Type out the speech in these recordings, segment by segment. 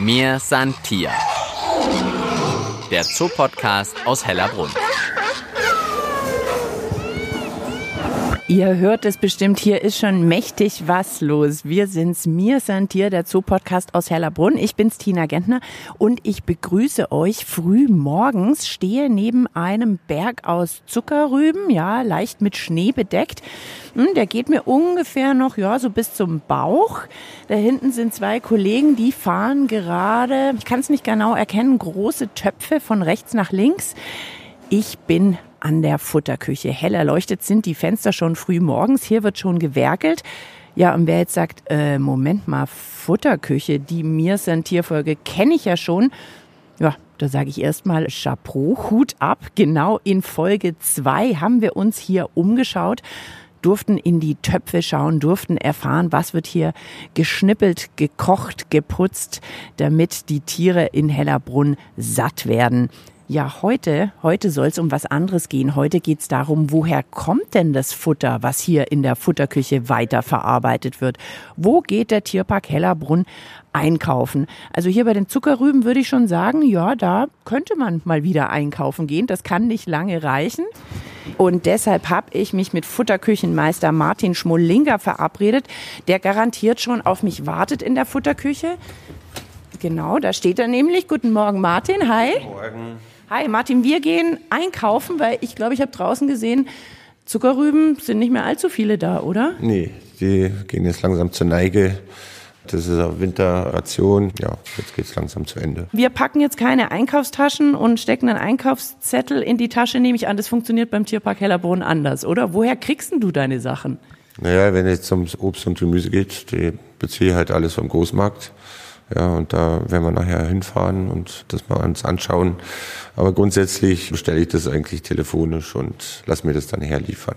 Mir san Tier. Der Zoopodcast aus Hellerbrunn. Ihr hört es bestimmt, hier ist schon mächtig was los. Wir sind's, mir sind hier der Zoopodcast aus Hellerbrunn. Ich bin's Tina Gentner und ich begrüße euch früh morgens, stehe neben einem Berg aus Zuckerrüben, ja, leicht mit Schnee bedeckt. Hm, der geht mir ungefähr noch, ja, so bis zum Bauch. Da hinten sind zwei Kollegen, die fahren gerade, ich kann es nicht genau erkennen, große Töpfe von rechts nach links. Ich bin an der Futterküche. Hell erleuchtet sind die Fenster schon früh morgens. Hier wird schon gewerkelt. Ja, und wer jetzt sagt, äh, Moment mal, Futterküche, die mir sind Tierfolge kenne ich ja schon. Ja, da sage ich erstmal Chapeau, Hut ab. Genau in Folge zwei haben wir uns hier umgeschaut durften in die Töpfe schauen, durften erfahren, was wird hier geschnippelt, gekocht, geputzt, damit die Tiere in Hellerbrunn satt werden. Ja, heute, heute soll es um was anderes gehen. Heute geht es darum, woher kommt denn das Futter, was hier in der Futterküche weiterverarbeitet wird? Wo geht der Tierpark Hellerbrunn einkaufen? Also hier bei den Zuckerrüben würde ich schon sagen, ja, da könnte man mal wieder einkaufen gehen. Das kann nicht lange reichen. Und deshalb habe ich mich mit Futterküchenmeister Martin Schmollinger verabredet, der garantiert schon auf mich wartet in der Futterküche. Genau, da steht er nämlich. Guten Morgen, Martin. Hi. Guten Morgen. Hi Martin, wir gehen einkaufen, weil ich glaube, ich habe draußen gesehen, Zuckerrüben sind nicht mehr allzu viele da, oder? Nee, die gehen jetzt langsam zur Neige. Das ist eine Winterration. Ja, jetzt geht es langsam zu Ende. Wir packen jetzt keine Einkaufstaschen und stecken einen Einkaufszettel in die Tasche, nehme ich an. Das funktioniert beim Tierpark Hellerbrunn anders, oder? Woher kriegst du deine Sachen? Naja, wenn es ums Obst und Gemüse geht, die beziehe halt alles vom Großmarkt. Ja, und da werden wir nachher hinfahren und das mal uns anschauen. Aber grundsätzlich bestelle ich das eigentlich telefonisch und lass mir das dann herliefern.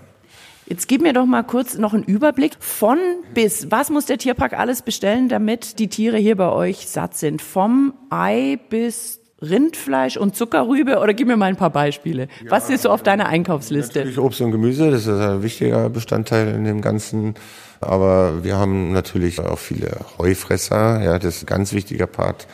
Jetzt gib mir doch mal kurz noch einen Überblick von bis. Was muss der Tierpark alles bestellen, damit die Tiere hier bei euch satt sind? Vom Ei bis Rindfleisch und Zuckerrübe oder gib mir mal ein paar Beispiele. Ja, Was ist so auf deiner Einkaufsliste? Natürlich Obst und Gemüse, das ist ein wichtiger Bestandteil in dem Ganzen. Aber wir haben natürlich auch viele Heufresser, ja, das ist ein ganz wichtiger Part.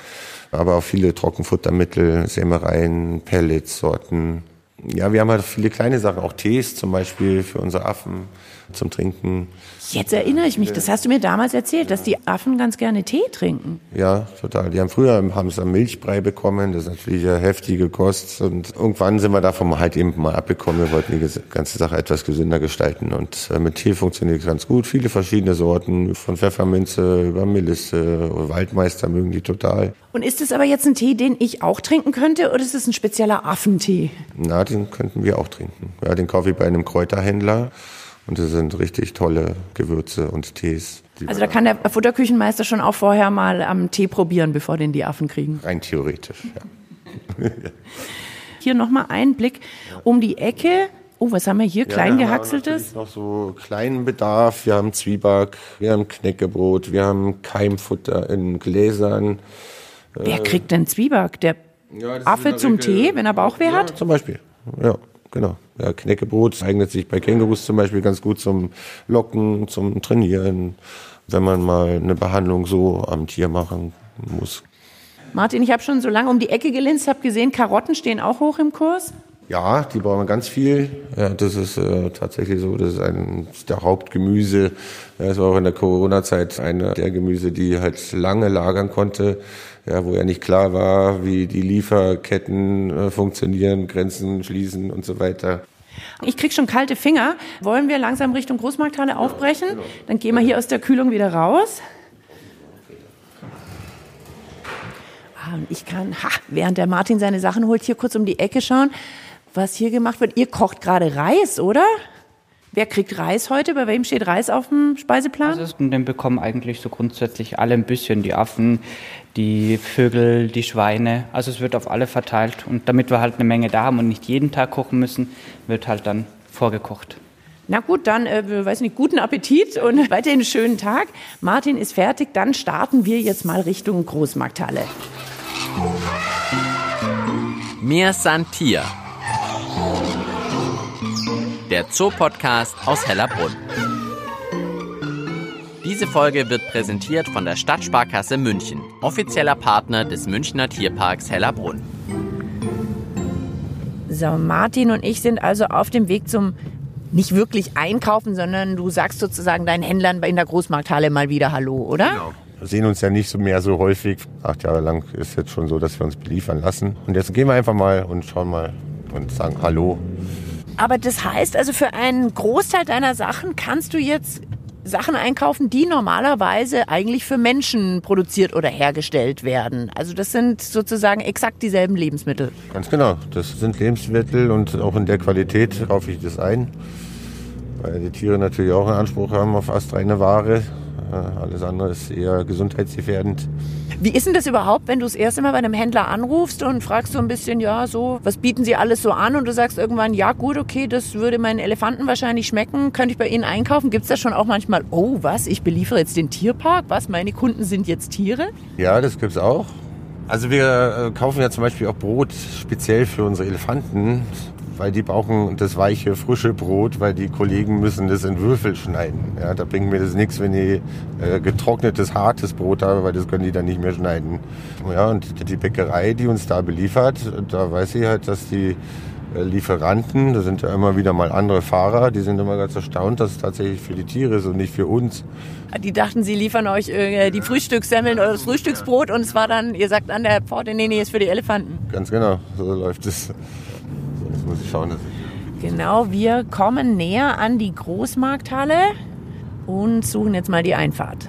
Aber auch viele Trockenfuttermittel, Sämereien, Pellets, Sorten. Ja, wir haben halt viele kleine Sachen, auch Tees zum Beispiel für unsere Affen zum Trinken. Jetzt erinnere ich mich, das hast du mir damals erzählt, dass die Affen ganz gerne Tee trinken. Ja, total. Die haben früher haben sie Milchbrei bekommen, das ist natürlich eine heftige Kost. Und irgendwann sind wir davon halt eben mal abgekommen. Wir wollten die ganze Sache etwas gesünder gestalten. Und äh, mit Tee funktioniert es ganz gut. Viele verschiedene Sorten, von Pfefferminze über Melisse, Waldmeister mögen die total. Und ist es aber jetzt ein Tee, den ich auch trinken könnte, oder ist es ein spezieller Affentee? Na, den könnten wir auch trinken. Ja, den kaufe ich bei einem Kräuterhändler. Und das sind richtig tolle Gewürze und Tees. Also da kann der Futterküchenmeister schon auch vorher mal am Tee probieren, bevor den die Affen kriegen. Rein theoretisch, ja. hier nochmal ein Blick um die Ecke. Oh, was haben wir hier? Ja, gehackseltes? noch so kleinen Bedarf. Wir haben Zwieback, wir haben Knäckebrot, wir haben Keimfutter in Gläsern. Wer äh, kriegt denn Zwieback? Der ja, Affe zum Tee, wenn er Bauchweh ja, hat? Zum Beispiel, ja. Genau. Ja, Knäckebrot eignet sich bei Kängurus zum Beispiel ganz gut zum Locken, zum Trainieren, wenn man mal eine Behandlung so am Tier machen muss. Martin, ich habe schon so lange um die Ecke gelinst, habe gesehen, Karotten stehen auch hoch im Kurs. Ja, die brauchen wir ganz viel. Ja, das ist äh, tatsächlich so, das ist ein der Hauptgemüse. Das war auch in der Corona-Zeit einer der Gemüse, die halt lange lagern konnte ja, wo ja nicht klar war, wie die Lieferketten äh, funktionieren, Grenzen schließen und so weiter. Ich krieg schon kalte Finger. Wollen wir langsam Richtung Großmarkthalle aufbrechen? Genau. Dann gehen wir hier aus der Kühlung wieder raus. Ah, und ich kann, ha, während der Martin seine Sachen holt, hier kurz um die Ecke schauen, was hier gemacht wird. Ihr kocht gerade Reis, oder? Wer kriegt Reis heute? Bei wem steht Reis auf dem Speiseplan? Also den bekommen eigentlich so grundsätzlich alle ein bisschen. Die Affen, die Vögel, die Schweine. Also es wird auf alle verteilt. Und damit wir halt eine Menge da haben und nicht jeden Tag kochen müssen, wird halt dann vorgekocht. Na gut, dann, äh, weiß nicht, guten Appetit und weiterhin einen schönen Tag. Martin ist fertig, dann starten wir jetzt mal Richtung Großmarkthalle. Mir Santier der Zoopodcast aus Hellerbrunn. Diese Folge wird präsentiert von der Stadtsparkasse München, offizieller Partner des Münchner Tierparks Hellerbrunn. So, Martin und ich sind also auf dem Weg zum nicht wirklich einkaufen, sondern du sagst sozusagen deinen Händlern in der Großmarkthalle mal wieder Hallo, oder? Genau. Wir sehen uns ja nicht so mehr so häufig. Acht Jahre lang ist jetzt schon so, dass wir uns beliefern lassen. Und jetzt gehen wir einfach mal und schauen mal und sagen Hallo. Aber das heißt also, für einen Großteil deiner Sachen kannst du jetzt Sachen einkaufen, die normalerweise eigentlich für Menschen produziert oder hergestellt werden. Also das sind sozusagen exakt dieselben Lebensmittel. Ganz genau. Das sind Lebensmittel und auch in der Qualität kaufe ich das ein. Weil die Tiere natürlich auch einen Anspruch haben auf astreine Ware. Äh, Alles andere ist eher gesundheitsgefährdend. Wie ist denn das überhaupt, wenn du das erste Mal bei einem Händler anrufst und fragst so ein bisschen, ja, so, was bieten sie alles so an? Und du sagst irgendwann, ja, gut, okay, das würde meinen Elefanten wahrscheinlich schmecken. Könnte ich bei Ihnen einkaufen? Gibt es da schon auch manchmal, oh, was, ich beliefere jetzt den Tierpark? Was, meine Kunden sind jetzt Tiere? Ja, das gibt's auch. Also wir äh, kaufen ja zum Beispiel auch Brot speziell für unsere Elefanten, weil die brauchen das weiche, frische Brot, weil die Kollegen müssen das in Würfel schneiden. Ja, da bringt mir das nichts, wenn ich äh, getrocknetes, hartes Brot habe, weil das können die dann nicht mehr schneiden. Ja, und die Bäckerei, die uns da beliefert, da weiß ich halt, dass die äh, Lieferanten, da sind ja immer wieder mal andere Fahrer, die sind immer ganz erstaunt, dass es tatsächlich für die Tiere ist und nicht für uns. Die dachten, sie liefern euch äh, die Frühstückssemmeln oder das Frühstücksbrot und es war dann, ihr sagt an der Pforte, nee, nee, ist für die Elefanten. Ganz genau, so läuft es. Muss ich schauen, dass ich Genau, wir kommen näher an die Großmarkthalle und suchen jetzt mal die Einfahrt.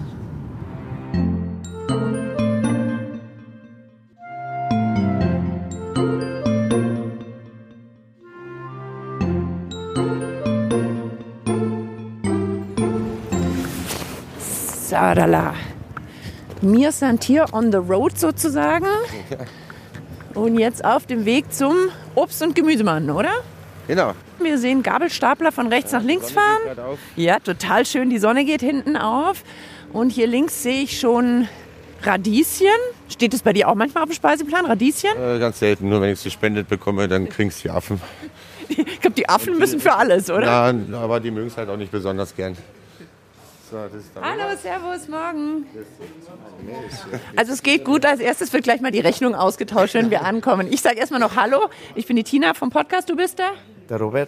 Sadala. Wir sind hier on the road sozusagen. Und jetzt auf dem Weg zum Obst- und Gemüsemann, oder? Genau. Wir sehen Gabelstapler von rechts nach links fahren. Ja, total schön. Die Sonne geht hinten auf. Und hier links sehe ich schon Radieschen. Steht es bei dir auch manchmal auf dem Speiseplan? Radieschen? Äh, ganz selten, nur wenn ich es gespendet bekomme, dann kriegst du die Affen. Ich glaube, die Affen müssen für alles, oder? Na, aber die mögen es halt auch nicht besonders gern. So, das ist der Hallo, Servus, morgen. Also es geht gut. Als erstes wird gleich mal die Rechnung ausgetauscht, wenn wir ankommen. Ich sage erstmal noch Hallo. Ich bin die Tina vom Podcast. Du bist der? Der Robert,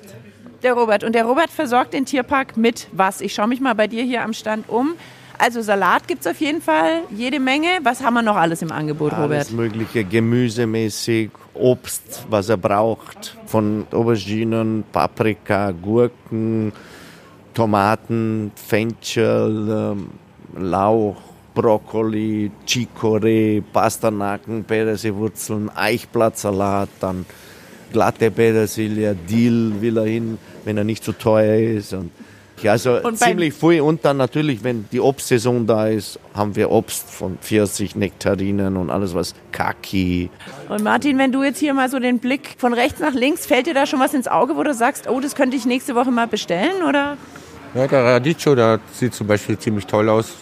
Der Robert. Und der Robert versorgt den Tierpark mit was? Ich schaue mich mal bei dir hier am Stand um. Also Salat gibt es auf jeden Fall jede Menge. Was haben wir noch alles im Angebot, Robert? alles mögliche gemüsemäßig, Obst, was er braucht, von Auberginen, Paprika, Gurken, Tomaten, Fenchel, ähm, Lauch, Brokkoli, Chicorée, Pastanaken, Petersiliewurzeln, Eichblattsalat, dann glatte Petersilie, Dill will er hin, wenn er nicht zu teuer ist. Und also Und ziemlich viel. Und dann natürlich, wenn die Obstsaison da ist, haben wir Obst von Pfirsich, Nektarinen und alles was Kaki. Und Martin, wenn du jetzt hier mal so den Blick von rechts nach links, fällt dir da schon was ins Auge, wo du sagst, oh, das könnte ich nächste Woche mal bestellen, oder? Ja, der Radicchio, der sieht zum Beispiel ziemlich toll aus.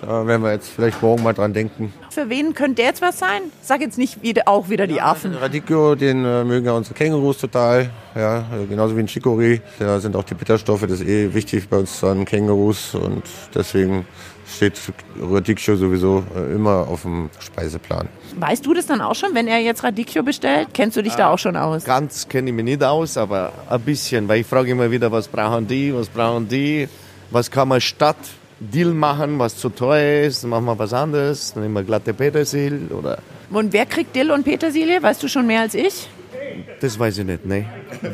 Da werden wir jetzt vielleicht morgen mal dran denken. Für wen könnte der jetzt was sein? Sag jetzt nicht wieder, auch wieder die Affen. Den Radicchio, den äh, mögen ja unsere Kängurus total. Ja, genauso wie ein Chicorée. Da sind auch die Bitterstoffe, das ist eh wichtig bei uns an Kängurus. Und deswegen steht Radicchio sowieso äh, immer auf dem Speiseplan. Weißt du das dann auch schon, wenn er jetzt Radicchio bestellt? Kennst du dich da auch schon aus? Ganz kenne ich mich nicht aus, aber ein bisschen, weil ich frage immer wieder, was brauchen die, was brauchen die, was kann man statt Dill machen, was zu teuer ist, dann machen wir was anderes, dann nehmen wir glatte Petersil oder Und wer kriegt Dill und Petersilie? Weißt du schon mehr als ich? Das weiß ich nicht, ne.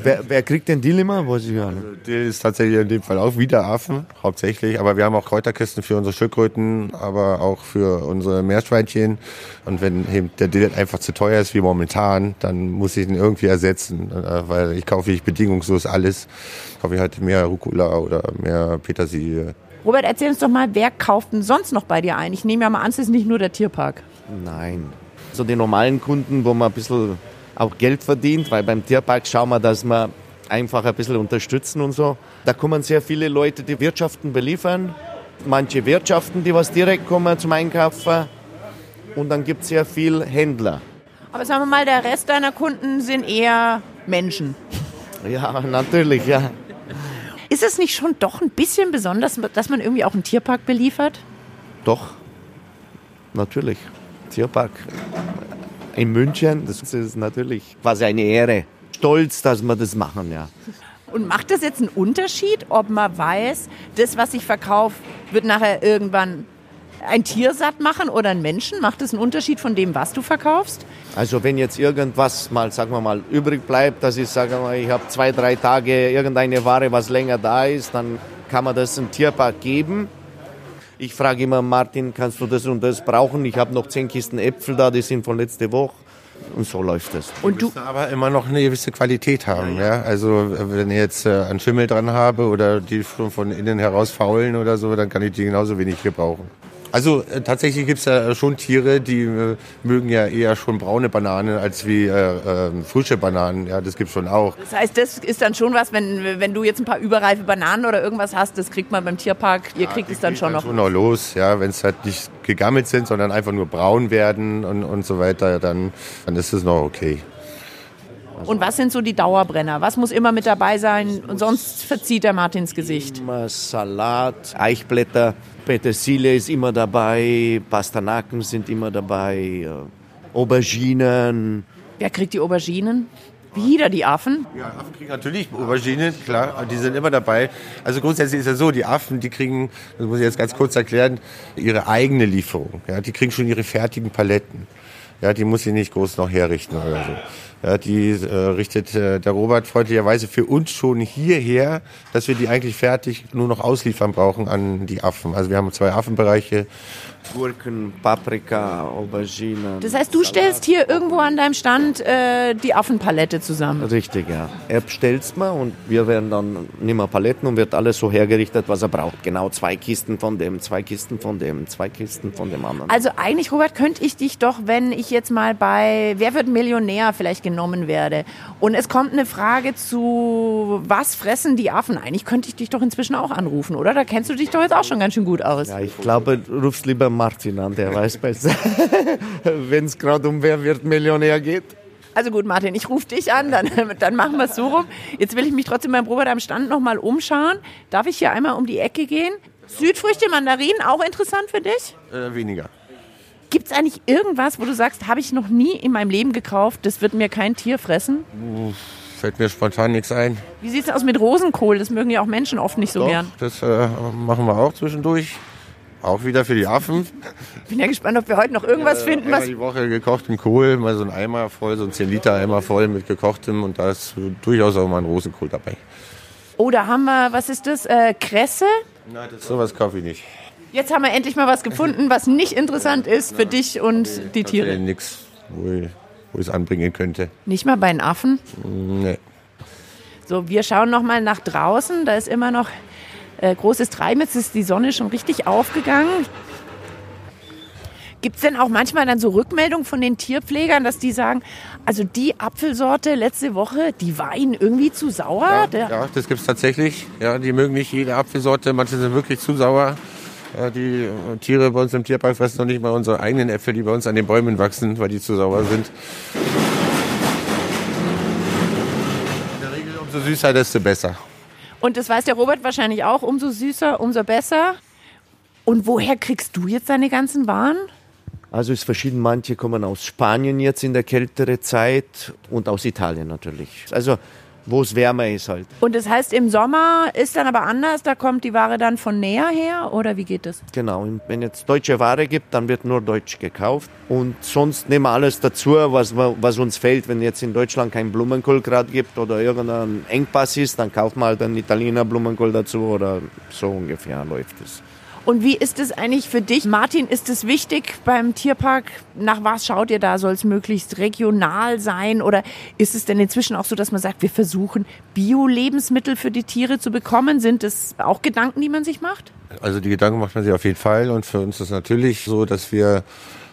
Wer, wer kriegt den Dill immer? Weiß ich gar nicht. Der ist tatsächlich in dem Fall auch wieder Affen, hauptsächlich. Aber wir haben auch Kräuterkisten für unsere Schildkröten, aber auch für unsere Meerschweinchen. Und wenn eben der Dill einfach zu teuer ist wie momentan, dann muss ich ihn irgendwie ersetzen. äh, Weil ich kaufe ich bedingungslos alles. Kaufe ich halt mehr Rucola oder mehr Petersilie. Robert, erzähl uns doch mal, wer kauft denn sonst noch bei dir ein? Ich nehme ja mal an, es ist nicht nur der Tierpark. Nein. So die normalen Kunden, wo man ein bisschen auch Geld verdient, weil beim Tierpark schauen wir, dass wir einfach ein bisschen unterstützen und so. Da kommen sehr viele Leute, die Wirtschaften beliefern. Manche Wirtschaften, die was direkt kommen zum Einkaufen. Und dann gibt es sehr viel Händler. Aber sagen wir mal, der Rest deiner Kunden sind eher Menschen. Ja, natürlich, ja. Ist es nicht schon doch ein bisschen besonders, dass man irgendwie auch einen Tierpark beliefert? Doch, natürlich. Tierpark in München, das ist natürlich quasi eine Ehre. Stolz, dass wir das machen, ja. Und macht das jetzt einen Unterschied, ob man weiß, das, was ich verkaufe, wird nachher irgendwann ein Tier satt machen oder einen Menschen? Macht das einen Unterschied von dem, was du verkaufst? Also wenn jetzt irgendwas mal, sagen wir mal, übrig bleibt, dass ich sage mal, ich habe zwei, drei Tage irgendeine Ware, was länger da ist, dann kann man das im Tierpark geben. Ich frage immer, Martin, kannst du das und das brauchen? Ich habe noch zehn Kisten Äpfel da, die sind von letzter Woche. Und so läuft es. Und du aber immer noch eine gewisse Qualität haben, ja. ja? Also wenn ich jetzt äh, einen Schimmel dran habe oder die schon von innen heraus faulen oder so, dann kann ich die genauso wenig gebrauchen. Also äh, tatsächlich gibt es ja schon Tiere, die äh, mögen ja eher schon braune Bananen als wie äh, äh, frische Bananen. Ja, das gibt schon auch. Das heißt, das ist dann schon was, wenn, wenn du jetzt ein paar überreife Bananen oder irgendwas hast, das kriegt man beim Tierpark. Ihr ja, kriegt es dann schon dann noch. Schon noch los, ja, wenn es halt nicht gegammelt sind, sondern einfach nur braun werden und, und so weiter, dann, dann ist es noch okay. Und was sind so die Dauerbrenner? Was muss immer mit dabei sein? Und sonst verzieht der Martins Gesicht. Immer Salat, Eichblätter, Petersilie ist immer dabei, Pastanaken sind immer dabei, äh, Auberginen. Wer kriegt die Auberginen? Wieder die Affen? Ja, Affen kriegen natürlich Auberginen, klar, die sind immer dabei. Also grundsätzlich ist ja so, die Affen, die kriegen, das muss ich jetzt ganz kurz erklären, ihre eigene Lieferung. Ja, die kriegen schon ihre fertigen Paletten. Ja, die muss ich nicht groß noch herrichten oder so. Ja, die äh, richtet äh, der Robert freundlicherweise für uns schon hierher, dass wir die eigentlich fertig nur noch ausliefern brauchen an die Affen. Also wir haben zwei Affenbereiche. Gurken, Paprika, Auberginen. Das heißt, du stellst hier irgendwo an deinem Stand äh, die Affenpalette zusammen? Richtig, ja. Er bestellt's mal und wir werden dann nehmen wir Paletten und wird alles so hergerichtet, was er braucht. Genau zwei Kisten von dem, zwei Kisten von dem, zwei Kisten von dem anderen. Also eigentlich, Robert, könnte ich dich doch, wenn ich jetzt mal bei Wer wird Millionär vielleicht genommen werde und es kommt eine Frage zu, was fressen die Affen? Eigentlich könnte ich dich doch inzwischen auch anrufen, oder? Da kennst du dich doch jetzt auch schon ganz schön gut aus. Ja, ich glaube, du rufst lieber Martin an, der weiß besser, wenn es gerade um Wer wird Millionär geht. Also gut, Martin, ich rufe dich an, dann, dann machen wir es so rum. Jetzt will ich mich trotzdem beim Robert am Stand nochmal umschauen. Darf ich hier einmal um die Ecke gehen? Südfrüchte, Mandarinen, auch interessant für dich? Äh, weniger. Gibt es eigentlich irgendwas, wo du sagst, habe ich noch nie in meinem Leben gekauft, das wird mir kein Tier fressen? Uff, fällt mir spontan nichts ein. Wie sieht es aus mit Rosenkohl? Das mögen ja auch Menschen oft nicht so Doch, gern. Das äh, machen wir auch zwischendurch. Auch wieder für die Affen. Ich bin ja gespannt, ob wir heute noch irgendwas äh, finden. Was die Woche gekochten Kohl, mal so ein Eimer voll, so ein 10 Liter Eimer voll mit gekochtem und da ist durchaus auch mal ein Rosenkohl dabei. Oh, da haben wir, was ist das? Äh, Kresse? Nein, das sowas kaufe ich nicht. Jetzt haben wir endlich mal was gefunden, was nicht interessant ist für dich und die Tiere. Nee, nichts, wo ich es anbringen könnte. Nicht mal bei den Affen? Nee. So, wir schauen noch mal nach draußen. Da ist immer noch äh, großes Treiben. Jetzt ist die Sonne schon richtig aufgegangen. Gibt es denn auch manchmal dann so Rückmeldungen von den Tierpflegern, dass die sagen, also die Apfelsorte letzte Woche, die war ihnen irgendwie zu sauer? Ja, ja das gibt es tatsächlich. Ja, die mögen nicht jede Apfelsorte, manche sind wirklich zu sauer. Ja, die äh, Tiere bei uns im Tierpark fressen noch nicht mal unsere eigenen Äpfel, die bei uns an den Bäumen wachsen, weil die zu sauer sind. In der Regel umso süßer, desto besser. Und das weiß der Robert wahrscheinlich auch, umso süßer, umso besser. Und woher kriegst du jetzt deine ganzen Waren? Also es ist verschieden. Manche kommen aus Spanien jetzt in der kältere Zeit und aus Italien natürlich. Also wo es wärmer ist halt. Und das heißt, im Sommer ist dann aber anders, da kommt die Ware dann von näher her oder wie geht das? Genau, wenn es deutsche Ware gibt, dann wird nur deutsch gekauft und sonst nehmen wir alles dazu, was, was uns fällt. Wenn jetzt in Deutschland kein Blumenkohl gerade gibt oder irgendein Engpass ist, dann kauft man halt einen Italiener Blumenkohl dazu oder so ungefähr läuft es. Und wie ist es eigentlich für dich? Martin, ist es wichtig beim Tierpark? Nach was schaut ihr da? Soll es möglichst regional sein? Oder ist es denn inzwischen auch so, dass man sagt, wir versuchen Bio-Lebensmittel für die Tiere zu bekommen? Sind das auch Gedanken, die man sich macht? Also die Gedanken macht man sich auf jeden Fall. Und für uns ist es natürlich so, dass wir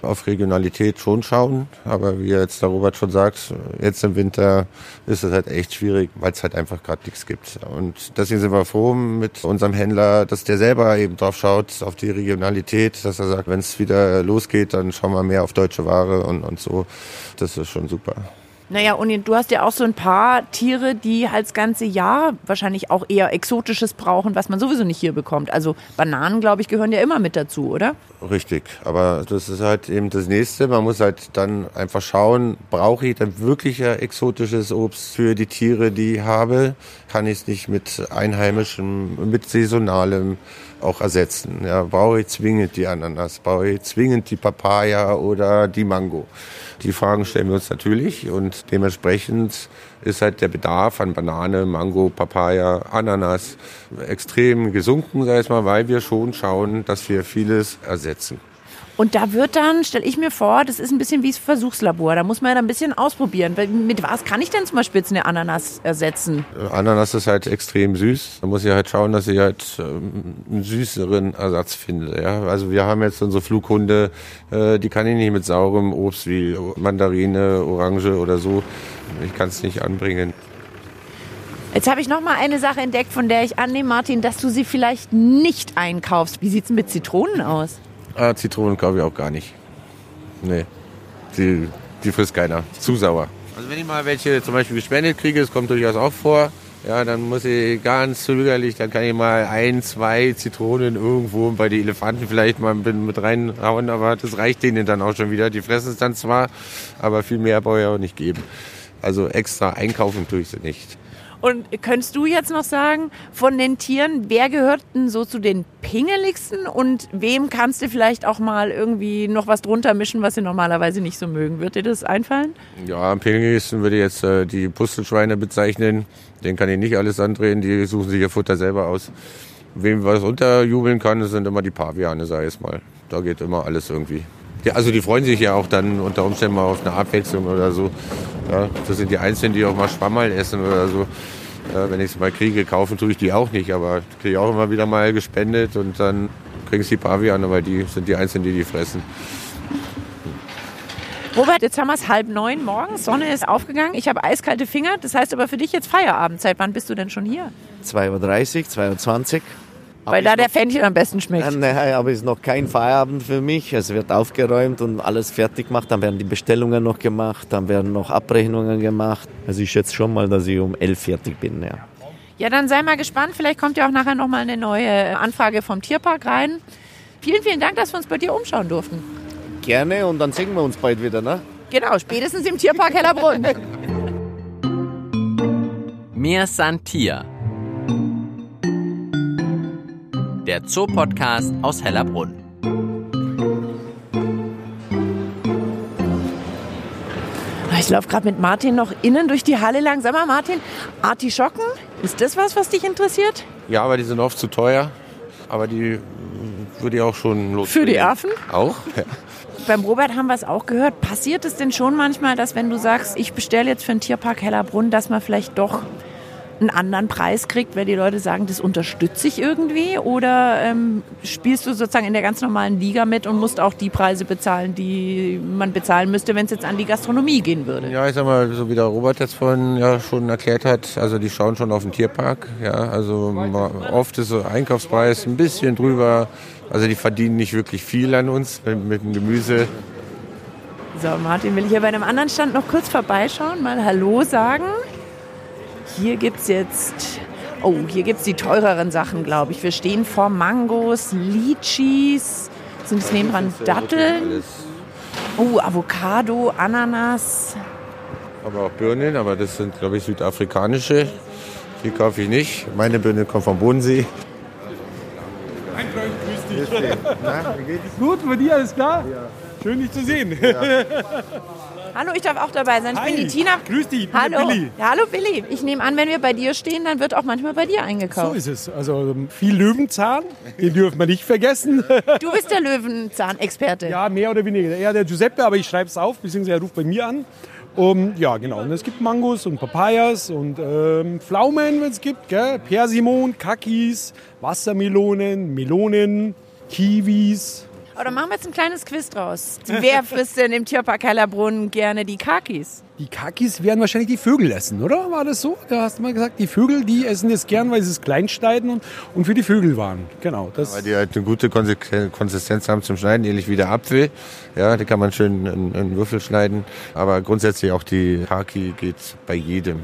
auf Regionalität schon schauen. Aber wie jetzt der Robert schon sagt, jetzt im Winter ist es halt echt schwierig, weil es halt einfach gerade nichts gibt. Und deswegen sind wir froh mit unserem Händler, dass der selber eben drauf schaut, auf die Regionalität, dass er sagt, wenn es wieder losgeht, dann schauen wir mehr auf deutsche Ware und, und so. Das ist schon super. Naja, und du hast ja auch so ein paar Tiere, die halt das ganze Jahr wahrscheinlich auch eher Exotisches brauchen, was man sowieso nicht hier bekommt. Also Bananen, glaube ich, gehören ja immer mit dazu, oder? Richtig, aber das ist halt eben das Nächste. Man muss halt dann einfach schauen, brauche ich dann wirklich exotisches Obst für die Tiere, die ich habe? Kann ich es nicht mit einheimischem, mit saisonalem auch ersetzen? Ja, brauche ich zwingend die Ananas? Brauche ich zwingend die Papaya oder die Mango? Die Fragen stellen wir uns natürlich und dementsprechend ist halt der Bedarf an Banane, Mango, Papaya, Ananas extrem gesunken, sag ich mal, weil wir schon schauen, dass wir vieles ersetzen. Und da wird dann, stelle ich mir vor, das ist ein bisschen wie das Versuchslabor. Da muss man ja dann ein bisschen ausprobieren. Mit was kann ich denn zum Beispiel jetzt eine Ananas ersetzen? Ananas ist halt extrem süß. Da muss ich halt schauen, dass ich halt ähm, einen süßeren Ersatz finde. Ja? Also wir haben jetzt unsere Flughunde, äh, die kann ich nicht mit saurem Obst wie Mandarine, Orange oder so. Ich kann es nicht anbringen. Jetzt habe ich noch mal eine Sache entdeckt, von der ich annehme, Martin, dass du sie vielleicht nicht einkaufst. Wie sieht es mit Zitronen aus? Ah, Zitronen kaufe ich auch gar nicht. Nee, die, die frisst keiner. Zu sauer. Also wenn ich mal welche zum Beispiel gespendet kriege, das kommt durchaus auch vor, ja, dann muss ich ganz zögerlich, dann kann ich mal ein, zwei Zitronen irgendwo bei den Elefanten vielleicht mal mit reinhauen, aber das reicht denen dann auch schon wieder. Die fressen es dann zwar, aber viel mehr brauche ich auch nicht geben. Also extra einkaufen tue ich sie nicht. Und könntest du jetzt noch sagen, von den Tieren, wer gehört denn so zu den pingeligsten und wem kannst du vielleicht auch mal irgendwie noch was drunter mischen, was sie normalerweise nicht so mögen? Wird dir das einfallen? Ja, am pingeligsten würde ich jetzt äh, die Pustelschweine bezeichnen. Den kann ich nicht alles andrehen, die suchen sich ihr Futter selber aus. Wem was unterjubeln kann, das sind immer die Paviane, sag ich mal. Da geht immer alles irgendwie. Ja, also die freuen sich ja auch dann unter Umständen mal auf eine Abwechslung oder so. Ja, das sind die Einzigen, die auch mal Schwammerl essen oder so. Ja, wenn ich es mal kriege, kaufen tue ich die auch nicht, aber kriege ich auch immer wieder mal gespendet und dann kriegen es die Paviane, weil die sind die Einzigen, die die fressen. Robert, jetzt haben wir es halb neun morgens, Sonne ist aufgegangen, ich habe eiskalte Finger, das heißt aber für dich jetzt Feierabendzeit. Wann bist du denn schon hier? 2.30 Uhr, 2.20 Uhr. Weil da der Fännchen am besten schmeckt. Äh, nein, aber es ist noch kein Feierabend für mich. Es wird aufgeräumt und alles fertig gemacht. Dann werden die Bestellungen noch gemacht, dann werden noch Abrechnungen gemacht. Also ich schätze schon mal, dass ich um elf fertig bin. Ja. Ja, dann sei mal gespannt. Vielleicht kommt ja auch nachher noch mal eine neue Anfrage vom Tierpark rein. Vielen, vielen Dank, dass wir uns bei dir umschauen durften. Gerne und dann sehen wir uns bald wieder, ne? Genau, spätestens im Tierpark Hellerbrunn. Mir Santier. Der Zoopodcast aus Hellerbrunn. Ich laufe gerade mit Martin noch innen durch die Halle lang. Sag mal, Martin, Artischocken, ist das was, was dich interessiert? Ja, aber die sind oft zu teuer. Aber die würde ich auch schon los. Für die Affen? Auch, ja. Beim Robert haben wir es auch gehört. Passiert es denn schon manchmal, dass wenn du sagst, ich bestelle jetzt für den Tierpark Hellerbrunn, dass man vielleicht doch einen anderen Preis kriegt, weil die Leute sagen, das unterstütze ich irgendwie? Oder ähm, spielst du sozusagen in der ganz normalen Liga mit und musst auch die Preise bezahlen, die man bezahlen müsste, wenn es jetzt an die Gastronomie gehen würde? Ja, ich sag mal, so wie der Robert jetzt vorhin ja schon erklärt hat, also die schauen schon auf den Tierpark. Ja, also oft ist so Einkaufspreis ein bisschen drüber. Also die verdienen nicht wirklich viel an uns mit, mit dem Gemüse. So, Martin, will ich hier bei einem anderen Stand noch kurz vorbeischauen, mal Hallo sagen. Hier gibt es jetzt, oh, hier gibt es die teureren Sachen, glaube ich. Wir stehen vor Mangos, Litchis, sind es nebendran Datteln. Oh, Avocado, Ananas. Aber auch Birnen, aber das sind, glaube ich, südafrikanische. Die kaufe ich nicht. Meine Birne kommt vom Bodensee. Mein Freund, grüß dich. Na, wie geht's? Gut, bei dir, alles klar? Ja. Schön, dich zu sehen. Ja. Hallo, ich darf auch dabei sein. Ich Hi. bin die Tina. Grüß dich, ich bin Hallo. Billy. Ja, hallo Billy. Ich nehme an, wenn wir bei dir stehen, dann wird auch manchmal bei dir So eingekauft. ist es. Also ähm, viel Löwenzahn, den dürfen wir nicht vergessen. Du bist der Löwenzahnexperte. ja, mehr oder weniger. Eher der Giuseppe, aber ich schreibe es auf, beziehungsweise er ruft bei mir an. Um, ja, genau. Und es gibt Mangos und Papayas und ähm, Pflaumen, wenn es gibt. Gell? Persimon, Kakis, Wassermelonen, Melonen, Kiwis. Aber dann machen wir jetzt ein kleines Quiz draus. Wer frisst denn im Tierpark Hellerbrunn gerne die Kakis? Die Kakis werden wahrscheinlich die Vögel essen, oder? War das so? Da hast du mal gesagt, die Vögel, die essen das gern, weil sie es klein schneiden und, und für die Vögel waren. Genau. Das Weil die halt eine gute Konsistenz haben zum Schneiden, ähnlich wie der Apfel. Ja, die kann man schön in, in Würfel schneiden. Aber grundsätzlich auch die Kaki geht bei jedem.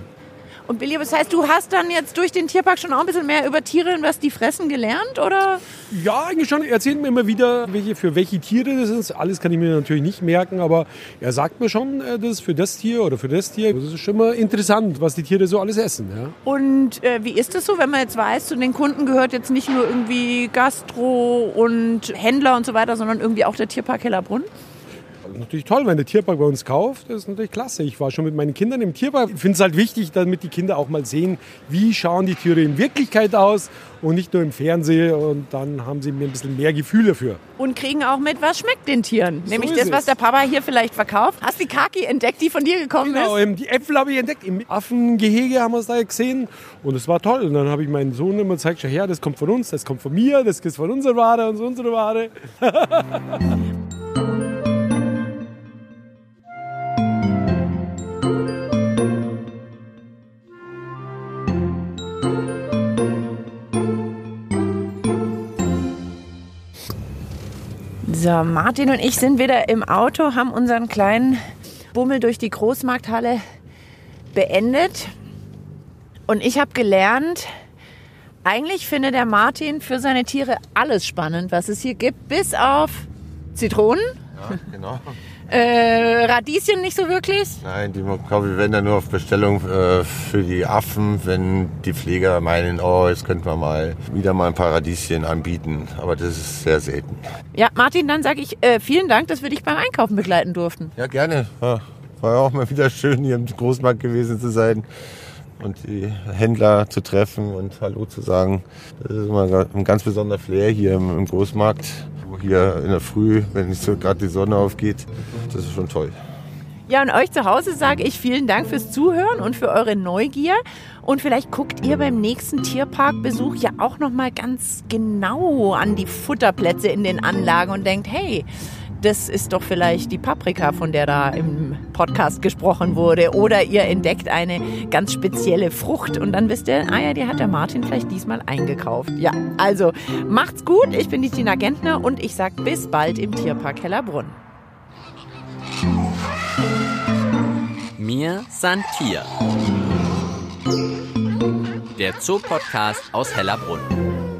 Und Billy, was heißt, du hast dann jetzt durch den Tierpark schon auch ein bisschen mehr über Tiere und was die fressen gelernt, oder? Ja, eigentlich schon. Er erzählt mir immer wieder, welche, für welche Tiere das ist. Alles kann ich mir natürlich nicht merken, aber er sagt mir schon, äh, das ist für das Tier oder für das Tier. Das ist schon mal interessant, was die Tiere so alles essen. Ja. Und äh, wie ist es so, wenn man jetzt weiß, zu den Kunden gehört jetzt nicht nur irgendwie Gastro und Händler und so weiter, sondern irgendwie auch der Tierpark Hellerbrunn? Natürlich toll, wenn der Tierpark bei uns kauft. Das ist natürlich klasse. Ich war schon mit meinen Kindern im Tierpark. Ich finde es halt wichtig, damit die Kinder auch mal sehen, wie schauen die Tiere in Wirklichkeit aus und nicht nur im Fernsehen. Und dann haben sie mir ein bisschen mehr Gefühl dafür. Und kriegen auch mit, was schmeckt den Tieren. Nämlich ist das, was der Papa hier vielleicht verkauft. Hast du die Kaki entdeckt, die von dir gekommen Genau, ist? ähm, die Äpfel habe ich entdeckt. Im Affengehege haben wir es da gesehen. Und es war toll. Und dann habe ich meinen Sohn immer gezeigt, schau her, das kommt von uns, das kommt von mir, das ist von unserer Ware und so unsere Ware. So, Martin und ich sind wieder im Auto, haben unseren kleinen Bummel durch die Großmarkthalle beendet. Und ich habe gelernt, eigentlich findet der Martin für seine Tiere alles spannend, was es hier gibt, bis auf Zitronen, Ja, genau. Äh, Radieschen nicht so wirklich. Nein, die kaufe ich wenn dann nur auf Bestellung äh, für die Affen, wenn die Pfleger meinen, oh, jetzt könnten wir mal wieder mal ein paar Radieschen anbieten. Aber das ist sehr selten. Ja, Martin, dann sage ich äh, vielen Dank, dass wir dich beim Einkaufen begleiten durften. Ja, gerne. Ja, war ja auch mal wieder schön, hier im Großmarkt gewesen zu sein und die Händler zu treffen und Hallo zu sagen. Das ist immer ein ganz besonderer Flair hier im, Großmarkt. Hier in der Früh, wenn nicht so gerade die Sonne aufgeht, das ist schon toll. Ja, und euch zu Hause sage ich vielen Dank fürs Zuhören und für eure Neugier. Und vielleicht guckt ihr beim nächsten Tierparkbesuch ja auch noch mal ganz genau an die Futterplätze in den Anlagen und denkt, hey, das ist doch vielleicht die Paprika, von der da im Podcast gesprochen wurde. Oder ihr entdeckt eine ganz spezielle Frucht und dann wisst ihr, ah ja, die hat der Martin vielleicht diesmal eingekauft. Ja, also macht's gut. Ich bin die Tina Gentner und ich sag bis bald im Tierpark Hellerbrunn. Mir san Tier. Der Zoopodcast aus Hellerbrunn.